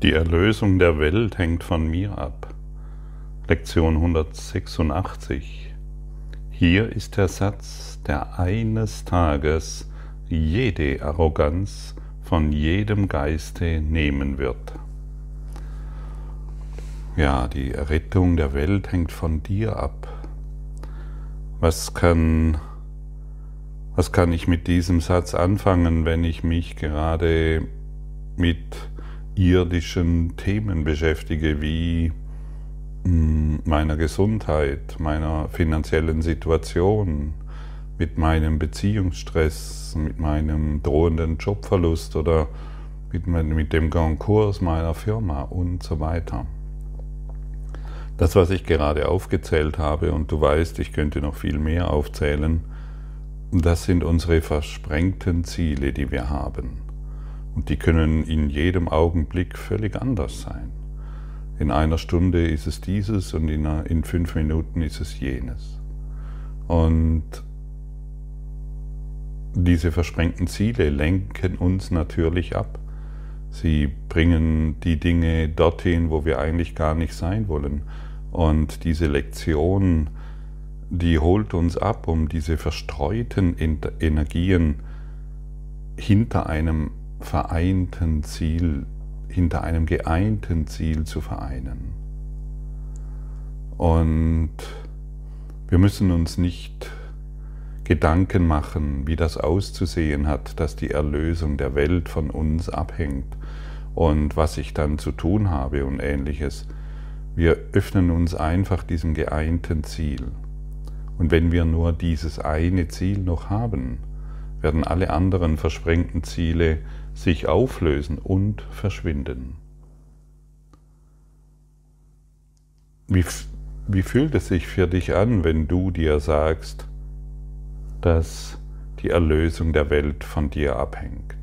Die Erlösung der Welt hängt von mir ab. Lektion 186. Hier ist der Satz, der eines Tages jede Arroganz von jedem Geiste nehmen wird. Ja, die Errettung der Welt hängt von dir ab. Was kann, was kann ich mit diesem Satz anfangen, wenn ich mich gerade mit irdischen Themen beschäftige, wie hm, meiner Gesundheit, meiner finanziellen Situation, mit meinem Beziehungsstress, mit meinem drohenden Jobverlust oder mit, mit dem Konkurs meiner Firma und so weiter. Das, was ich gerade aufgezählt habe, und du weißt, ich könnte noch viel mehr aufzählen, das sind unsere versprengten Ziele, die wir haben. Und die können in jedem Augenblick völlig anders sein. In einer Stunde ist es dieses und in, in fünf Minuten ist es jenes. Und diese versprengten Ziele lenken uns natürlich ab. Sie bringen die Dinge dorthin, wo wir eigentlich gar nicht sein wollen. Und diese Lektion, die holt uns ab, um diese verstreuten Energien hinter einem vereinten Ziel, hinter einem geeinten Ziel zu vereinen. Und wir müssen uns nicht Gedanken machen, wie das auszusehen hat, dass die Erlösung der Welt von uns abhängt und was ich dann zu tun habe und ähnliches. Wir öffnen uns einfach diesem geeinten Ziel. Und wenn wir nur dieses eine Ziel noch haben, werden alle anderen versprengten Ziele sich auflösen und verschwinden. Wie, wie fühlt es sich für dich an, wenn du dir sagst, dass die Erlösung der Welt von dir abhängt?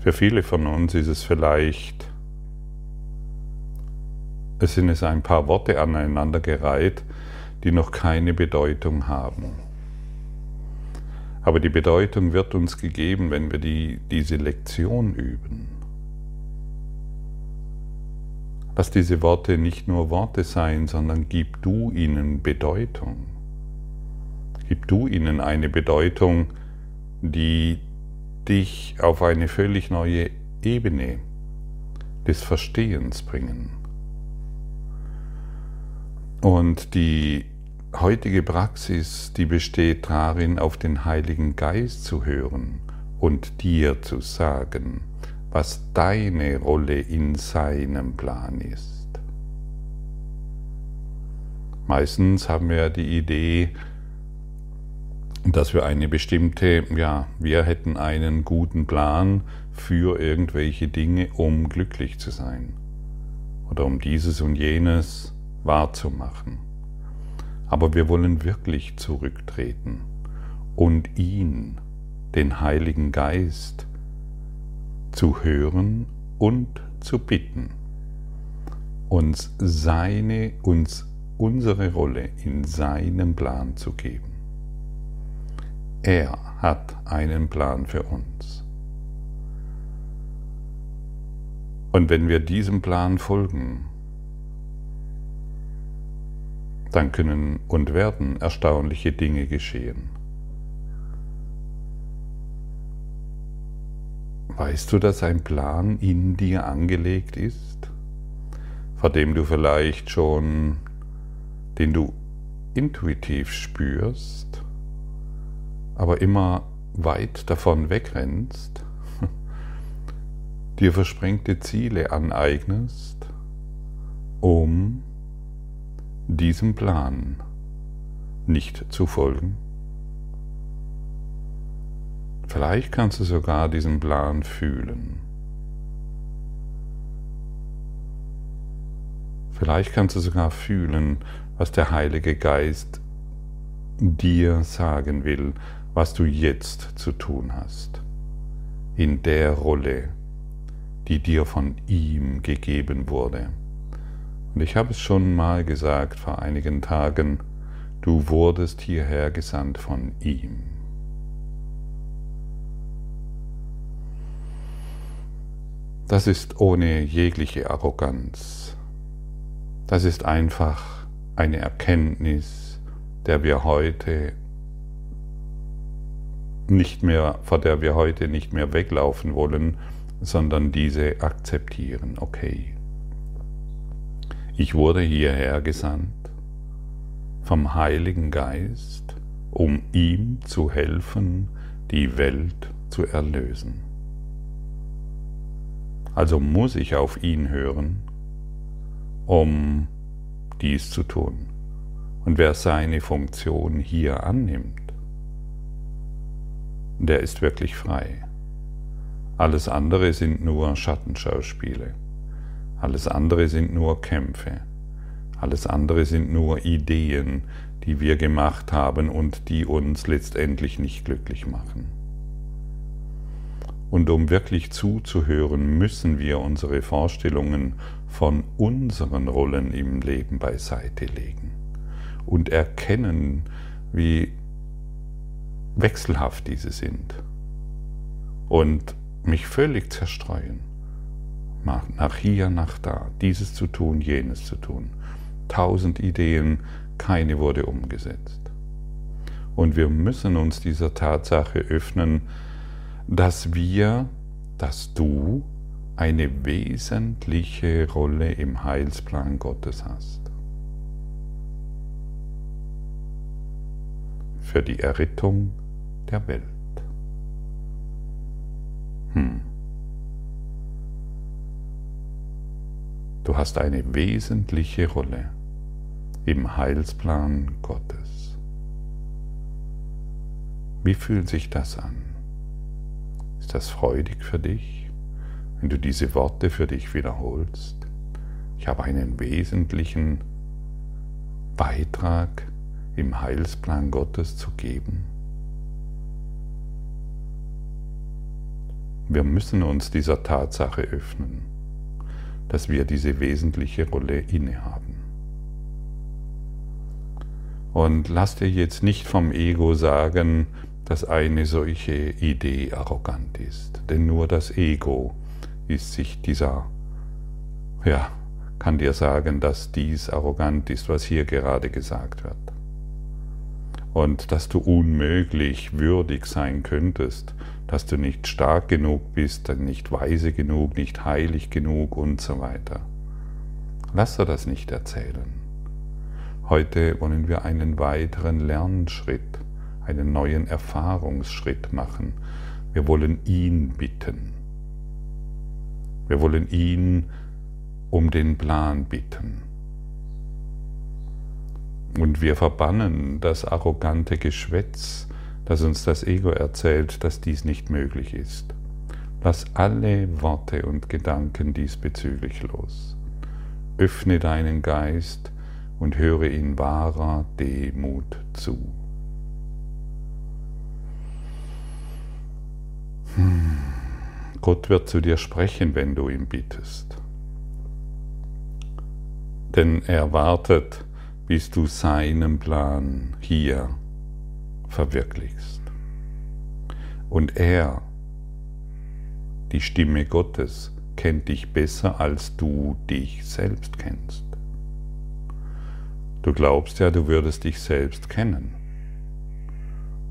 Für viele von uns ist es vielleicht es sind es ein paar Worte aneinandergereiht, die noch keine Bedeutung haben. Aber die Bedeutung wird uns gegeben, wenn wir die, diese Lektion üben. Lass diese Worte nicht nur Worte sein, sondern gib du ihnen Bedeutung. Gib du ihnen eine Bedeutung, die dich auf eine völlig neue Ebene des Verstehens bringen. Und die heutige Praxis, die besteht darin, auf den Heiligen Geist zu hören und dir zu sagen, was deine Rolle in seinem Plan ist. Meistens haben wir die Idee, dass wir eine bestimmte, ja, wir hätten einen guten Plan für irgendwelche Dinge, um glücklich zu sein oder um dieses und jenes wahrzumachen. Aber wir wollen wirklich zurücktreten und ihn, den Heiligen Geist, zu hören und zu bitten, uns seine, uns unsere Rolle in seinem Plan zu geben. Er hat einen Plan für uns. Und wenn wir diesem Plan folgen, dann können und werden erstaunliche Dinge geschehen. Weißt du, dass ein Plan in dir angelegt ist, vor dem du vielleicht schon, den du intuitiv spürst, aber immer weit davon wegrennst, dir versprengte Ziele aneignest, um diesem Plan nicht zu folgen? Vielleicht kannst du sogar diesen Plan fühlen. Vielleicht kannst du sogar fühlen, was der Heilige Geist dir sagen will, was du jetzt zu tun hast, in der Rolle, die dir von ihm gegeben wurde. Und ich habe es schon mal gesagt vor einigen Tagen, Du wurdest hierher gesandt von ihm. Das ist ohne jegliche Arroganz. Das ist einfach eine Erkenntnis, der wir heute nicht mehr, vor der wir heute nicht mehr weglaufen wollen, sondern diese akzeptieren. Okay. Ich wurde hierher gesandt vom Heiligen Geist, um ihm zu helfen, die Welt zu erlösen. Also muss ich auf ihn hören, um dies zu tun. Und wer seine Funktion hier annimmt, der ist wirklich frei. Alles andere sind nur Schattenschauspiele. Alles andere sind nur Kämpfe. Alles andere sind nur Ideen, die wir gemacht haben und die uns letztendlich nicht glücklich machen. Und um wirklich zuzuhören, müssen wir unsere Vorstellungen von unseren Rollen im Leben beiseite legen und erkennen, wie wechselhaft diese sind. Und mich völlig zerstreuen. Nach hier, nach da, dieses zu tun, jenes zu tun. Tausend Ideen, keine wurde umgesetzt. Und wir müssen uns dieser Tatsache öffnen, dass wir, dass du eine wesentliche Rolle im Heilsplan Gottes hast. Für die Errettung der Welt. Hm. Du hast eine wesentliche Rolle im Heilsplan Gottes. Wie fühlt sich das an? Ist das freudig für dich, wenn du diese Worte für dich wiederholst? Ich habe einen wesentlichen Beitrag im Heilsplan Gottes zu geben. Wir müssen uns dieser Tatsache öffnen, dass wir diese wesentliche Rolle innehaben. Und lass dir jetzt nicht vom Ego sagen, dass eine solche Idee arrogant ist. Denn nur das Ego ist sich dieser, ja, kann dir sagen, dass dies arrogant ist, was hier gerade gesagt wird. Und dass du unmöglich würdig sein könntest, dass du nicht stark genug bist, nicht weise genug, nicht heilig genug und so weiter. Lass dir das nicht erzählen. Heute wollen wir einen weiteren Lernschritt, einen neuen Erfahrungsschritt machen. Wir wollen ihn bitten. Wir wollen ihn um den Plan bitten. Und wir verbannen das arrogante Geschwätz, dass uns das Ego erzählt, dass dies nicht möglich ist. Lass alle Worte und Gedanken diesbezüglich los. Öffne deinen Geist und höre in wahrer Demut zu. Hm. Gott wird zu dir sprechen, wenn du ihn bittest. Denn er wartet, bis du seinen Plan hier verwirklichst. Und er, die Stimme Gottes, kennt dich besser, als du dich selbst kennst. Du glaubst ja, du würdest dich selbst kennen.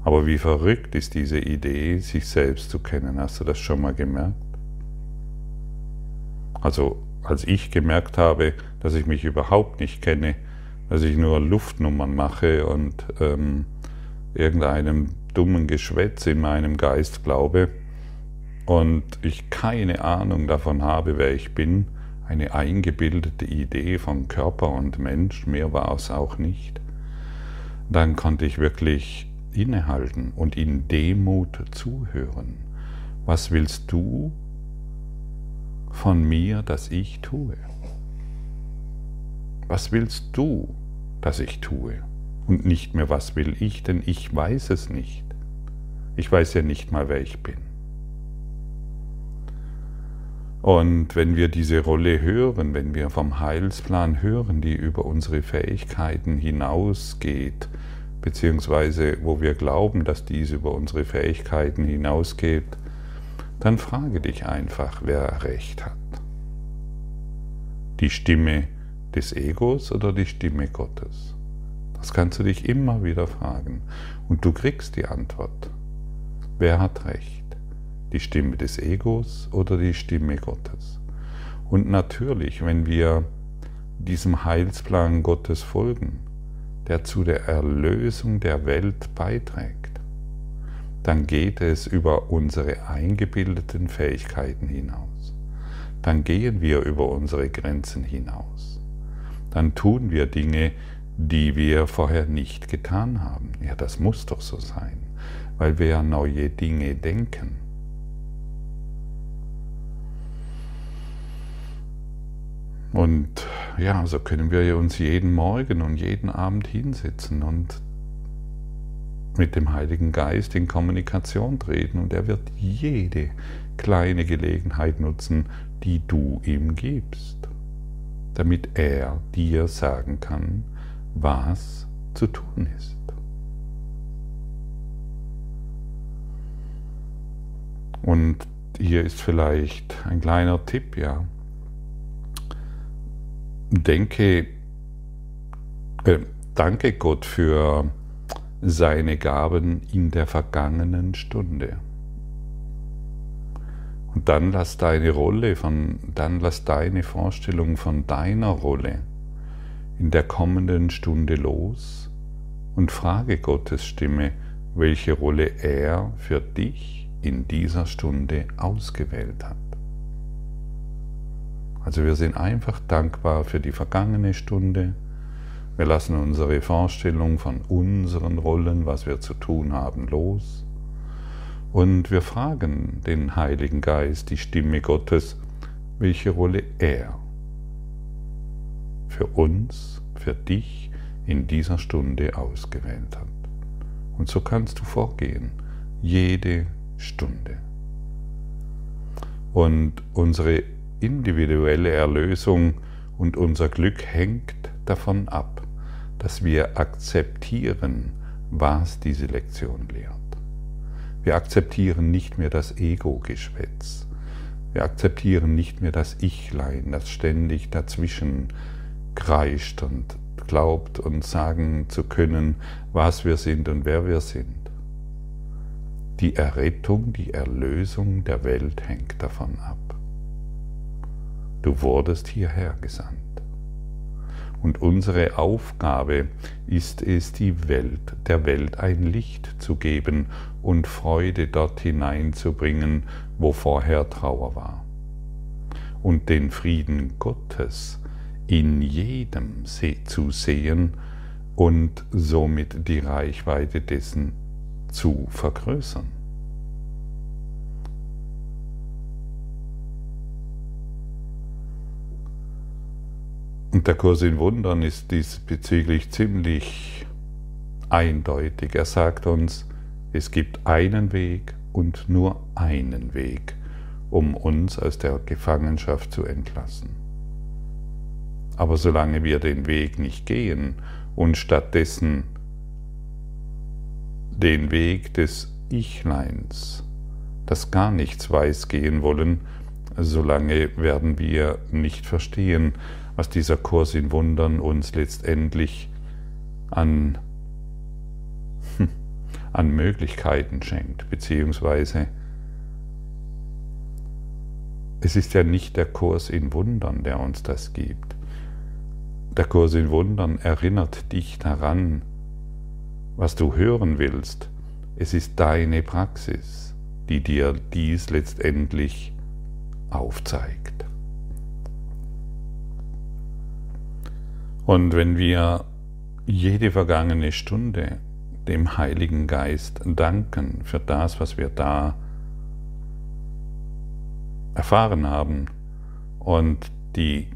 Aber wie verrückt ist diese Idee, sich selbst zu kennen. Hast du das schon mal gemerkt? Also als ich gemerkt habe, dass ich mich überhaupt nicht kenne, dass ich nur Luftnummern mache und ähm, irgendeinem dummen Geschwätz in meinem Geist glaube und ich keine Ahnung davon habe, wer ich bin, eine eingebildete Idee von Körper und Mensch, mehr war es auch nicht, dann konnte ich wirklich innehalten und in Demut zuhören. Was willst du von mir, dass ich tue? Was willst du, dass ich tue? Und nicht mehr, was will ich, denn ich weiß es nicht. Ich weiß ja nicht mal, wer ich bin. Und wenn wir diese Rolle hören, wenn wir vom Heilsplan hören, die über unsere Fähigkeiten hinausgeht, beziehungsweise wo wir glauben, dass dies über unsere Fähigkeiten hinausgeht, dann frage dich einfach, wer recht hat. Die Stimme des Egos oder die Stimme Gottes? Das kannst du dich immer wieder fragen und du kriegst die Antwort. Wer hat recht? Die Stimme des Egos oder die Stimme Gottes? Und natürlich, wenn wir diesem Heilsplan Gottes folgen, der zu der Erlösung der Welt beiträgt, dann geht es über unsere eingebildeten Fähigkeiten hinaus. Dann gehen wir über unsere Grenzen hinaus. Dann tun wir Dinge, die wir vorher nicht getan haben. Ja, das muss doch so sein, weil wir ja neue Dinge denken. Und ja, so können wir uns jeden Morgen und jeden Abend hinsetzen und mit dem Heiligen Geist in Kommunikation treten und er wird jede kleine Gelegenheit nutzen, die du ihm gibst, damit er dir sagen kann, was zu tun ist. Und hier ist vielleicht ein kleiner Tipp, ja denke, äh, danke Gott für seine Gaben in der vergangenen Stunde. Und dann lass deine Rolle von, dann lass deine Vorstellung von deiner Rolle in der kommenden Stunde los und frage Gottes Stimme, welche Rolle er für dich in dieser Stunde ausgewählt hat. Also wir sind einfach dankbar für die vergangene Stunde. Wir lassen unsere Vorstellung von unseren Rollen, was wir zu tun haben, los. Und wir fragen den Heiligen Geist, die Stimme Gottes, welche Rolle er für uns, für dich in dieser Stunde ausgewählt hat. Und so kannst du vorgehen, jede Stunde. Und unsere individuelle Erlösung und unser Glück hängt davon ab, dass wir akzeptieren, was diese Lektion lehrt. Wir akzeptieren nicht mehr das Ego-Geschwätz. Wir akzeptieren nicht mehr das Ichlein, das ständig dazwischen kreischt und glaubt und sagen zu können, was wir sind und wer wir sind. Die Errettung, die Erlösung der Welt hängt davon ab. Du wurdest hierher gesandt. Und unsere Aufgabe ist es, die Welt, der Welt ein Licht zu geben und Freude dort hineinzubringen, wo vorher Trauer war. Und den Frieden Gottes in jedem zu sehen und somit die Reichweite dessen zu vergrößern. Und der Kurs in Wundern ist diesbezüglich ziemlich eindeutig. Er sagt uns, es gibt einen Weg und nur einen Weg, um uns aus der Gefangenschaft zu entlassen. Aber solange wir den Weg nicht gehen und stattdessen den Weg des Ichleins, das gar nichts weiß, gehen wollen, solange werden wir nicht verstehen, was dieser Kurs in Wundern uns letztendlich an, an Möglichkeiten schenkt, beziehungsweise es ist ja nicht der Kurs in Wundern, der uns das gibt. Der Kurs in Wundern erinnert dich daran, was du hören willst. Es ist deine Praxis, die dir dies letztendlich aufzeigt. Und wenn wir jede vergangene Stunde dem Heiligen Geist danken für das, was wir da erfahren haben und die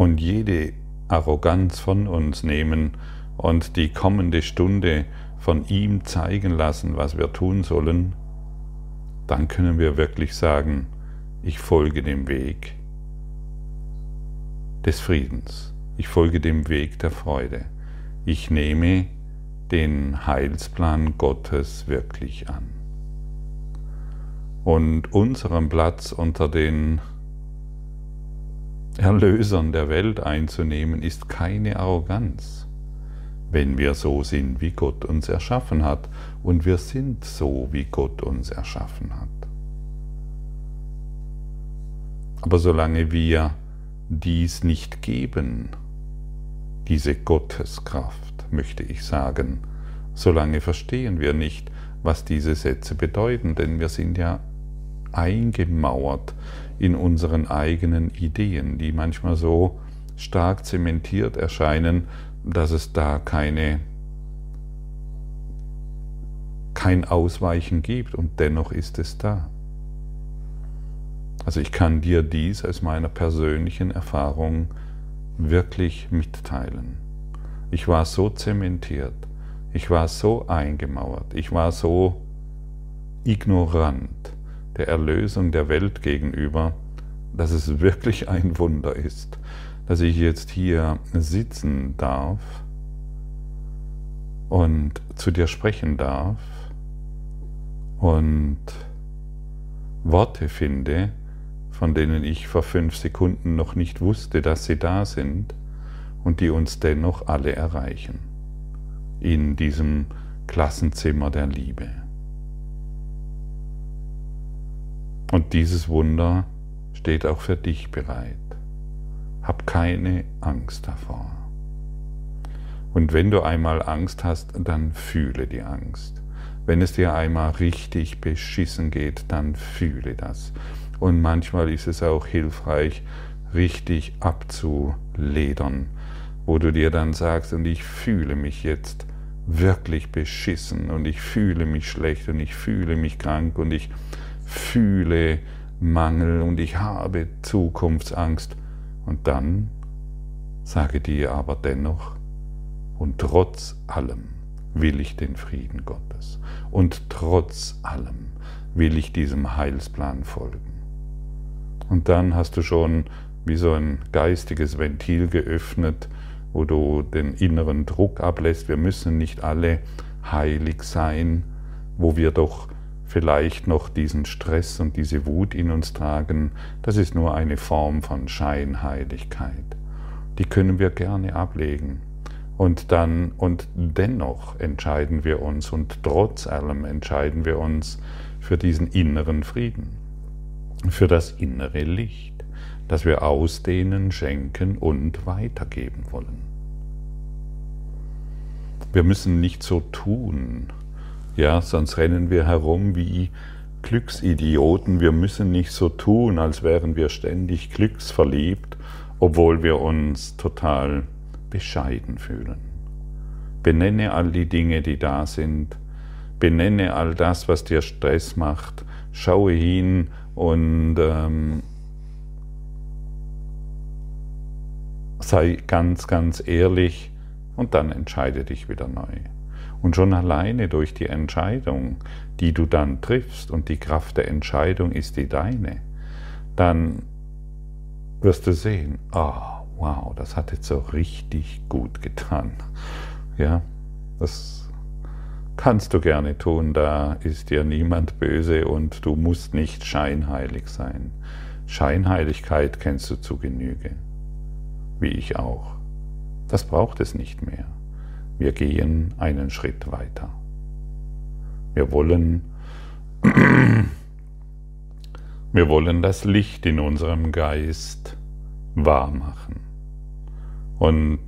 und jede Arroganz von uns nehmen und die kommende Stunde von ihm zeigen lassen, was wir tun sollen, dann können wir wirklich sagen, ich folge dem Weg, des Friedens. Ich folge dem Weg der Freude. Ich nehme den Heilsplan Gottes wirklich an. Und unseren Platz unter den Erlösern der Welt einzunehmen, ist keine Arroganz, wenn wir so sind, wie Gott uns erschaffen hat. Und wir sind so, wie Gott uns erschaffen hat. Aber solange wir dies nicht geben, diese Gotteskraft, möchte ich sagen, solange verstehen wir nicht, was diese Sätze bedeuten, denn wir sind ja eingemauert in unseren eigenen Ideen, die manchmal so stark zementiert erscheinen, dass es da keine kein Ausweichen gibt und dennoch ist es da. Also ich kann dir dies aus meiner persönlichen Erfahrung wirklich mitteilen. Ich war so zementiert, ich war so eingemauert, ich war so ignorant der Erlösung der Welt gegenüber, dass es wirklich ein Wunder ist, dass ich jetzt hier sitzen darf und zu dir sprechen darf und Worte finde, von denen ich vor fünf Sekunden noch nicht wusste, dass sie da sind und die uns dennoch alle erreichen in diesem Klassenzimmer der Liebe. Und dieses Wunder steht auch für dich bereit. Hab keine Angst davor. Und wenn du einmal Angst hast, dann fühle die Angst. Wenn es dir einmal richtig beschissen geht, dann fühle das. Und manchmal ist es auch hilfreich, richtig abzuledern, wo du dir dann sagst, und ich fühle mich jetzt wirklich beschissen und ich fühle mich schlecht und ich fühle mich krank und ich fühle Mangel und ich habe Zukunftsangst. Und dann sage dir aber dennoch, und trotz allem will ich den Frieden Gottes. Und trotz allem will ich diesem Heilsplan folgen. Und dann hast du schon wie so ein geistiges Ventil geöffnet, wo du den inneren Druck ablässt. Wir müssen nicht alle heilig sein, wo wir doch vielleicht noch diesen Stress und diese Wut in uns tragen. Das ist nur eine Form von Scheinheiligkeit. Die können wir gerne ablegen. Und dann, und dennoch entscheiden wir uns und trotz allem entscheiden wir uns für diesen inneren Frieden für das innere Licht, das wir ausdehnen, schenken und weitergeben wollen. Wir müssen nicht so tun, ja, sonst rennen wir herum wie Glücksidioten. Wir müssen nicht so tun, als wären wir ständig glücksverliebt, obwohl wir uns total bescheiden fühlen. Benenne all die Dinge, die da sind. Benenne all das, was dir Stress macht. Schaue hin und ähm, sei ganz, ganz ehrlich und dann entscheide dich wieder neu. Und schon alleine durch die Entscheidung, die du dann triffst, und die Kraft der Entscheidung ist die deine, dann wirst du sehen, oh, wow, das hat jetzt so richtig gut getan. Ja, das kannst du gerne tun, da ist dir niemand böse und du musst nicht scheinheilig sein. Scheinheiligkeit kennst du zu Genüge, wie ich auch. Das braucht es nicht mehr. Wir gehen einen Schritt weiter. Wir wollen, wir wollen das Licht in unserem Geist wahr machen. Und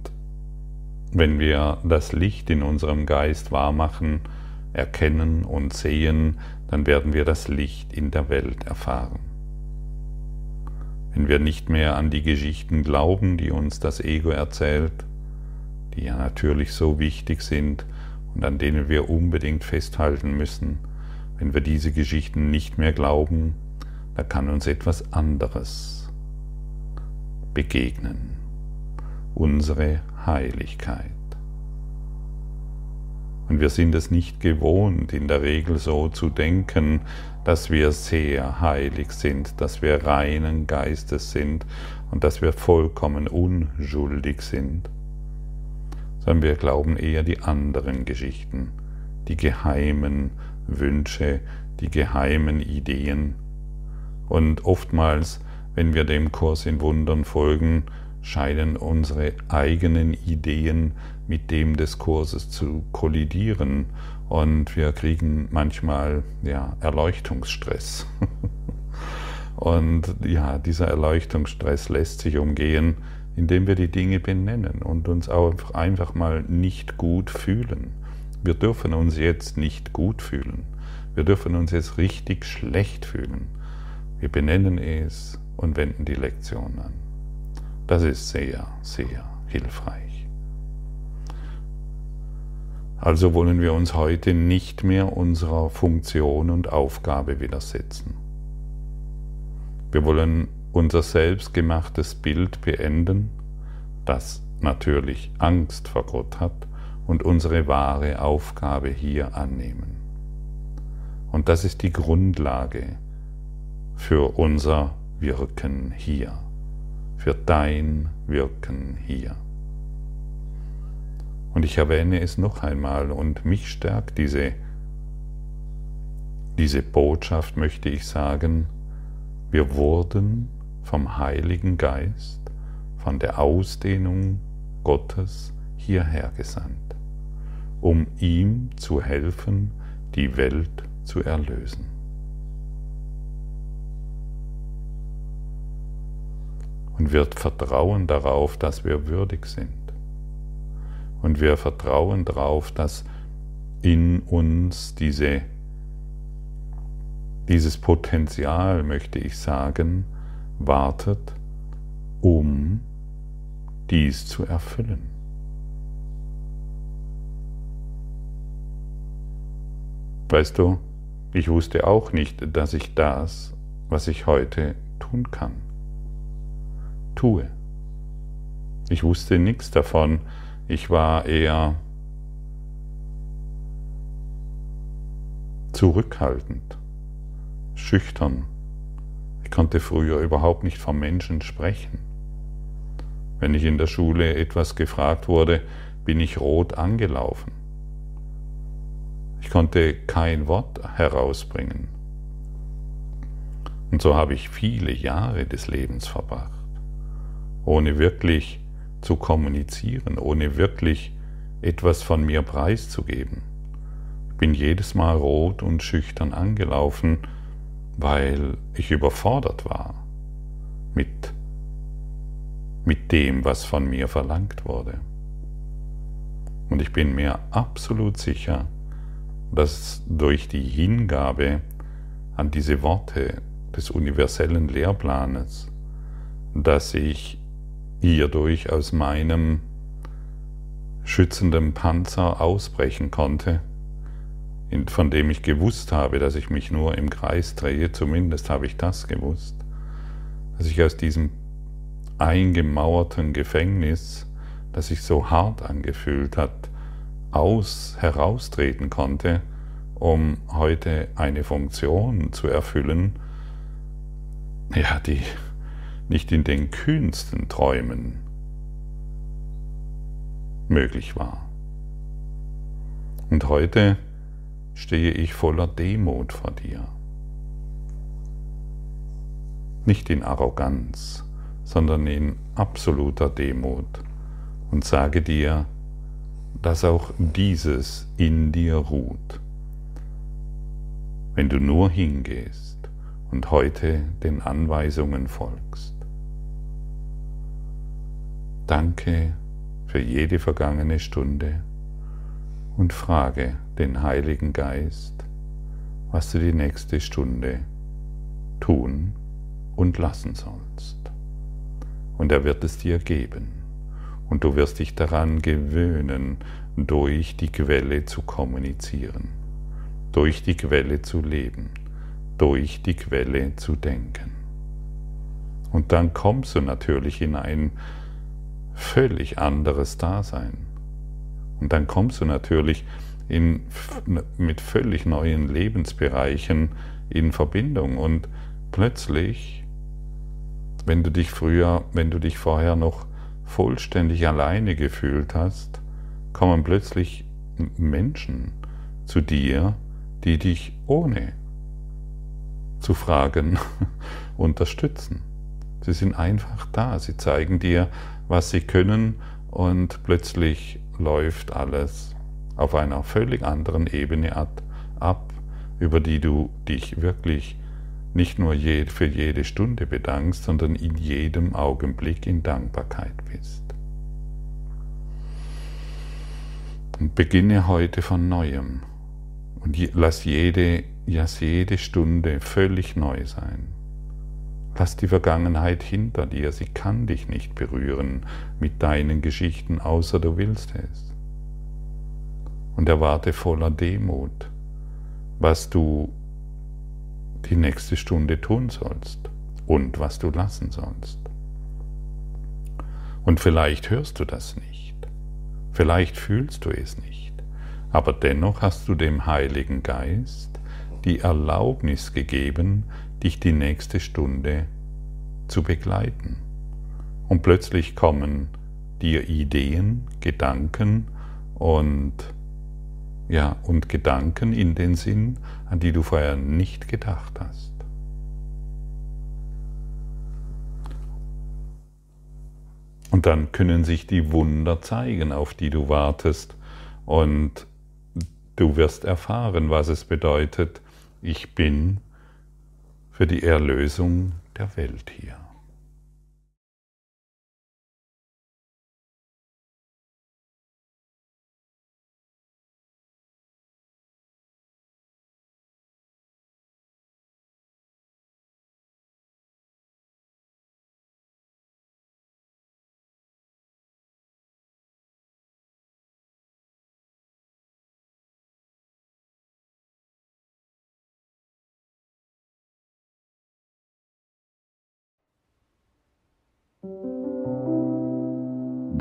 wenn wir das Licht in unserem Geist wahrmachen, erkennen und sehen, dann werden wir das Licht in der Welt erfahren. Wenn wir nicht mehr an die Geschichten glauben, die uns das Ego erzählt, die ja natürlich so wichtig sind und an denen wir unbedingt festhalten müssen, wenn wir diese Geschichten nicht mehr glauben, da kann uns etwas anderes begegnen. Unsere Heiligkeit. Und wir sind es nicht gewohnt, in der Regel so zu denken, dass wir sehr heilig sind, dass wir reinen Geistes sind und dass wir vollkommen unschuldig sind, sondern wir glauben eher die anderen Geschichten, die geheimen Wünsche, die geheimen Ideen. Und oftmals, wenn wir dem Kurs in Wundern folgen, scheinen unsere eigenen Ideen mit dem des Kurses zu kollidieren und wir kriegen manchmal ja, Erleuchtungsstress. und ja, dieser Erleuchtungsstress lässt sich umgehen, indem wir die Dinge benennen und uns auch einfach mal nicht gut fühlen. Wir dürfen uns jetzt nicht gut fühlen. Wir dürfen uns jetzt richtig schlecht fühlen. Wir benennen es und wenden die Lektion an. Das ist sehr, sehr hilfreich. Also wollen wir uns heute nicht mehr unserer Funktion und Aufgabe widersetzen. Wir wollen unser selbstgemachtes Bild beenden, das natürlich Angst vor Gott hat, und unsere wahre Aufgabe hier annehmen. Und das ist die Grundlage für unser Wirken hier, für dein Wirken hier. Und ich erwähne es noch einmal und mich stärkt diese, diese Botschaft, möchte ich sagen, wir wurden vom Heiligen Geist, von der Ausdehnung Gottes hierher gesandt, um ihm zu helfen, die Welt zu erlösen. Und wir vertrauen darauf, dass wir würdig sind. Und wir vertrauen darauf, dass in uns diese, dieses Potenzial, möchte ich sagen, wartet, um dies zu erfüllen. Weißt du, ich wusste auch nicht, dass ich das, was ich heute tun kann, tue. Ich wusste nichts davon. Ich war eher zurückhaltend, schüchtern, konnte früher überhaupt nicht vom Menschen sprechen. Wenn ich in der Schule etwas gefragt wurde, bin ich rot angelaufen. Ich konnte kein Wort herausbringen. Und so habe ich viele Jahre des Lebens verbracht, ohne wirklich zu kommunizieren, ohne wirklich etwas von mir preiszugeben. Ich bin jedes Mal rot und schüchtern angelaufen, weil ich überfordert war mit, mit dem, was von mir verlangt wurde. Und ich bin mir absolut sicher, dass durch die Hingabe an diese Worte des universellen Lehrplanes, dass ich hierdurch aus meinem schützenden Panzer ausbrechen konnte von dem ich gewusst habe, dass ich mich nur im Kreis drehe, zumindest habe ich das gewusst, dass ich aus diesem eingemauerten Gefängnis, das sich so hart angefühlt hat, aus heraustreten konnte, um heute eine Funktion zu erfüllen, ja, die nicht in den kühnsten Träumen möglich war. Und heute stehe ich voller Demut vor dir. Nicht in Arroganz, sondern in absoluter Demut und sage dir, dass auch dieses in dir ruht, wenn du nur hingehst und heute den Anweisungen folgst. Danke für jede vergangene Stunde und frage den Heiligen Geist, was du die nächste Stunde tun und lassen sollst. Und er wird es dir geben. Und du wirst dich daran gewöhnen, durch die Quelle zu kommunizieren, durch die Quelle zu leben, durch die Quelle zu denken. Und dann kommst du natürlich in ein völlig anderes Dasein und dann kommst du natürlich in, mit völlig neuen Lebensbereichen in Verbindung und plötzlich, wenn du dich früher, wenn du dich vorher noch vollständig alleine gefühlt hast, kommen plötzlich Menschen zu dir, die dich ohne zu fragen unterstützen. Sie sind einfach da, sie zeigen dir, was sie können und plötzlich läuft alles auf einer völlig anderen Ebene ab, über die du dich wirklich nicht nur für jede Stunde bedankst, sondern in jedem Augenblick in Dankbarkeit bist. Und beginne heute von neuem und lass jede, lass jede Stunde völlig neu sein. Lass die Vergangenheit hinter dir, sie kann dich nicht berühren mit deinen Geschichten, außer du willst es. Und erwarte voller Demut, was du die nächste Stunde tun sollst und was du lassen sollst. Und vielleicht hörst du das nicht, vielleicht fühlst du es nicht, aber dennoch hast du dem Heiligen Geist die Erlaubnis gegeben, dich die nächste Stunde zu begleiten. Und plötzlich kommen dir Ideen, Gedanken und ja, und Gedanken in den Sinn, an die du vorher nicht gedacht hast. Und dann können sich die Wunder zeigen, auf die du wartest, und du wirst erfahren, was es bedeutet, ich bin für die Erlösung der Welt hier.